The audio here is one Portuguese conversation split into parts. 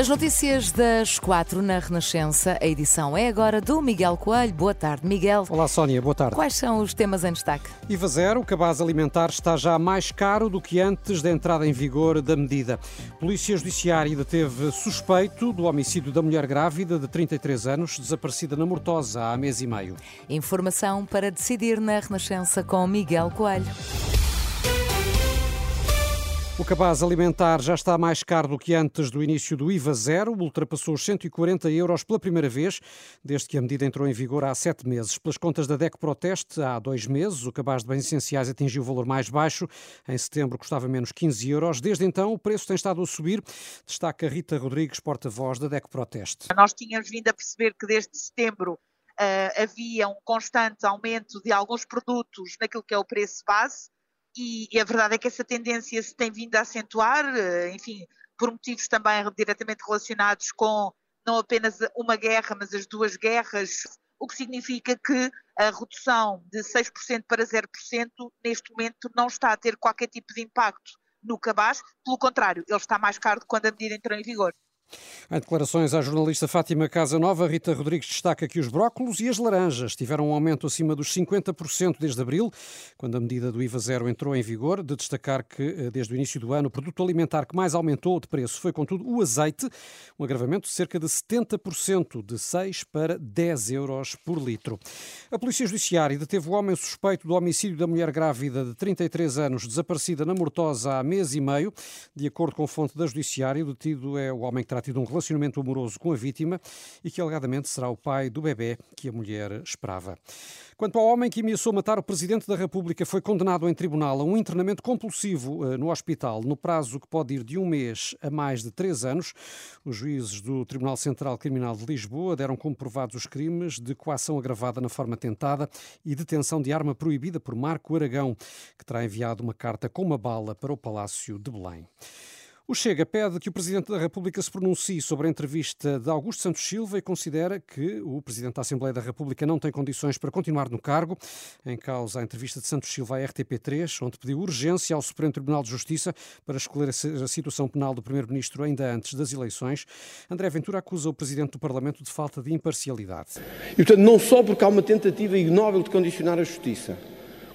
As notícias das quatro na Renascença. A edição é agora do Miguel Coelho. Boa tarde, Miguel. Olá, Sónia. Boa tarde. Quais são os temas em destaque? IVA zero, o cabaz alimentar está já mais caro do que antes da entrada em vigor da medida. Polícia Judiciária deteve suspeito do homicídio da mulher grávida de 33 anos, desaparecida na Mortosa há mês e meio. Informação para decidir na Renascença com Miguel Coelho. O cabaz alimentar já está mais caro do que antes do início do IVA zero, ultrapassou os 140 euros pela primeira vez, desde que a medida entrou em vigor há sete meses. Pelas contas da DEC Proteste, há dois meses, o cabaz de bens essenciais atingiu o valor mais baixo. Em setembro custava menos 15 euros. Desde então, o preço tem estado a subir, destaca Rita Rodrigues, porta-voz da DEC Proteste. Nós tínhamos vindo a perceber que desde setembro uh, havia um constante aumento de alguns produtos naquilo que é o preço base e, e, a verdade é que essa tendência se tem vindo a acentuar, eh, enfim, por motivos também diretamente relacionados com não apenas uma guerra, mas as duas guerras, o que significa que a redução de 6% para 0% neste momento não está a ter qualquer tipo de impacto no cabaz, pelo contrário, ele está mais caro quando a medida entrou em vigor. Em declarações à jornalista Fátima Casanova, Rita Rodrigues destaca que os brócolos e as laranjas tiveram um aumento acima dos 50% desde abril, quando a medida do IVA zero entrou em vigor, de destacar que eh, desde o início do ano o produto alimentar que mais aumentou de preço foi, contudo, o azeite, um agravamento de cerca de 70%, de 6 para 10 euros por litro. A Polícia Judiciária deteve o homem suspeito do homicídio da mulher grávida de 33 anos, desaparecida na Mortosa há mês e meio. De acordo com fonte da Judiciária, o detido é o homem que terá tido um relacionamento amoroso com a vítima e que alegadamente será o pai do bebê que a mulher esperava. Quanto ao homem que ameaçou matar o Presidente da República, foi condenado em tribunal a um internamento compulsivo eh, no hospital, no prazo que pode ir de um mês a mais de três anos. Os juízes do Tribunal Central Criminal de Lisboa deram como provados os crimes de coação agravada na forma tentada e detenção de arma proibida por Marco Aragão, que terá enviado uma carta com uma bala para o Palácio de Belém. O Chega pede que o Presidente da República se pronuncie sobre a entrevista de Augusto Santos Silva e considera que o Presidente da Assembleia da República não tem condições para continuar no cargo. Em causa a entrevista de Santos Silva à RTP3, onde pediu urgência ao Supremo Tribunal de Justiça para esclarecer a situação penal do Primeiro-Ministro ainda antes das eleições. André Ventura acusa o Presidente do Parlamento de falta de imparcialidade. E, portanto, não só porque há uma tentativa ignóbil de condicionar a Justiça,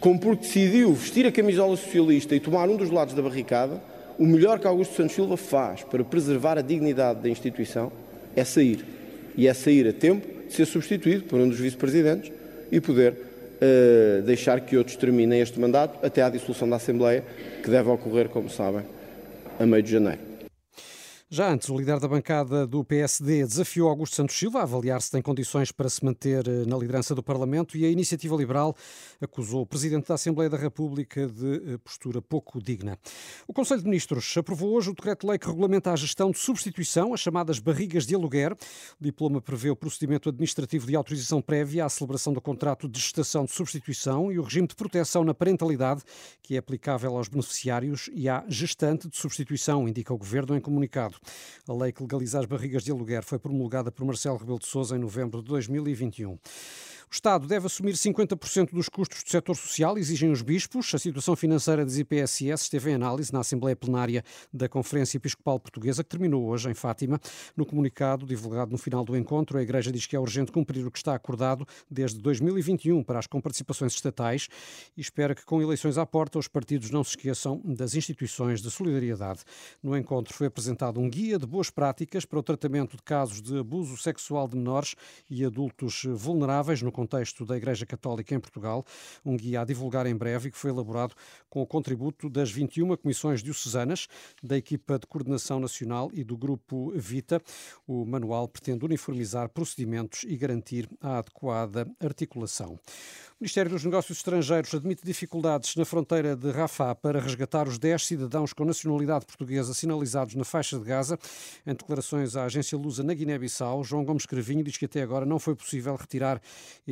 como porque decidiu vestir a camisola socialista e tomar um dos lados da barricada, o melhor que Augusto Santos Silva faz para preservar a dignidade da instituição é sair. E é sair a tempo de ser substituído por um dos vice-presidentes e poder uh, deixar que outros terminem este mandato até à dissolução da Assembleia, que deve ocorrer, como sabem, a meio de janeiro. Já antes, o líder da bancada do PSD desafiou Augusto Santos Silva a avaliar se tem condições para se manter eh, na liderança do Parlamento e a Iniciativa Liberal acusou o Presidente da Assembleia da República de eh, postura pouco digna. O Conselho de Ministros aprovou hoje o decreto-lei que regulamenta a gestão de substituição, as chamadas barrigas de aluguer. O diploma prevê o procedimento administrativo de autorização prévia à celebração do contrato de gestação de substituição e o regime de proteção na parentalidade, que é aplicável aos beneficiários e à gestante de substituição, indica o Governo em comunicado. A lei que legaliza as barrigas de aluguer foi promulgada por Marcelo Rebelo de Sousa em novembro de 2021. O Estado deve assumir 50% dos custos do setor social, exigem os bispos. A situação financeira das IPSS esteve em análise na Assembleia Plenária da Conferência Episcopal Portuguesa, que terminou hoje em Fátima. No comunicado divulgado no final do encontro, a Igreja diz que é urgente cumprir o que está acordado desde 2021 para as comparticipações estatais e espera que, com eleições à porta, os partidos não se esqueçam das instituições de solidariedade. No encontro foi apresentado um guia de boas práticas para o tratamento de casos de abuso sexual de menores e adultos vulneráveis no contexto da Igreja Católica em Portugal, um guia a divulgar em breve e que foi elaborado com o contributo das 21 comissões diocesanas, da equipa de coordenação nacional e do grupo Vita. O manual pretende uniformizar procedimentos e garantir a adequada articulação. O Ministério dos Negócios Estrangeiros admite dificuldades na fronteira de Rafah para resgatar os 10 cidadãos com nacionalidade portuguesa sinalizados na faixa de Gaza. Em declarações à agência Lusa na Guiné-Bissau, João Gomes Cravinho diz que até agora não foi possível retirar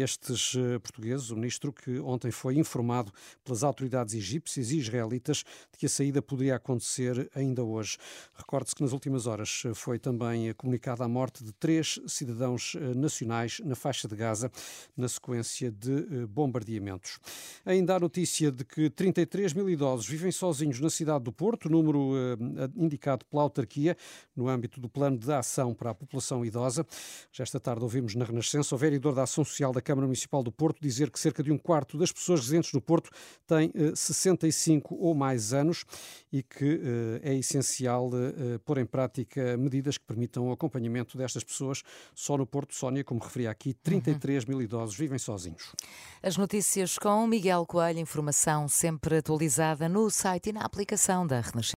estes portugueses, o ministro que ontem foi informado pelas autoridades egípcias e israelitas de que a saída poderia acontecer ainda hoje. Recorde-se que nas últimas horas foi também comunicada a morte de três cidadãos nacionais na faixa de Gaza, na sequência de bombardeamentos. Ainda a notícia de que 33 mil idosos vivem sozinhos na cidade do Porto, número indicado pela autarquia no âmbito do plano de ação para a população idosa. Já esta tarde ouvimos na Renascença o vereador da Ação Social da Câmara Municipal do Porto dizer que cerca de um quarto das pessoas residentes no Porto têm 65 ou mais anos e que é essencial pôr em prática medidas que permitam o acompanhamento destas pessoas. Só no Porto, Sónia, como referia aqui, 33 mil idosos vivem sozinhos. As notícias com Miguel Coelho, informação sempre atualizada no site e na aplicação da Renascença.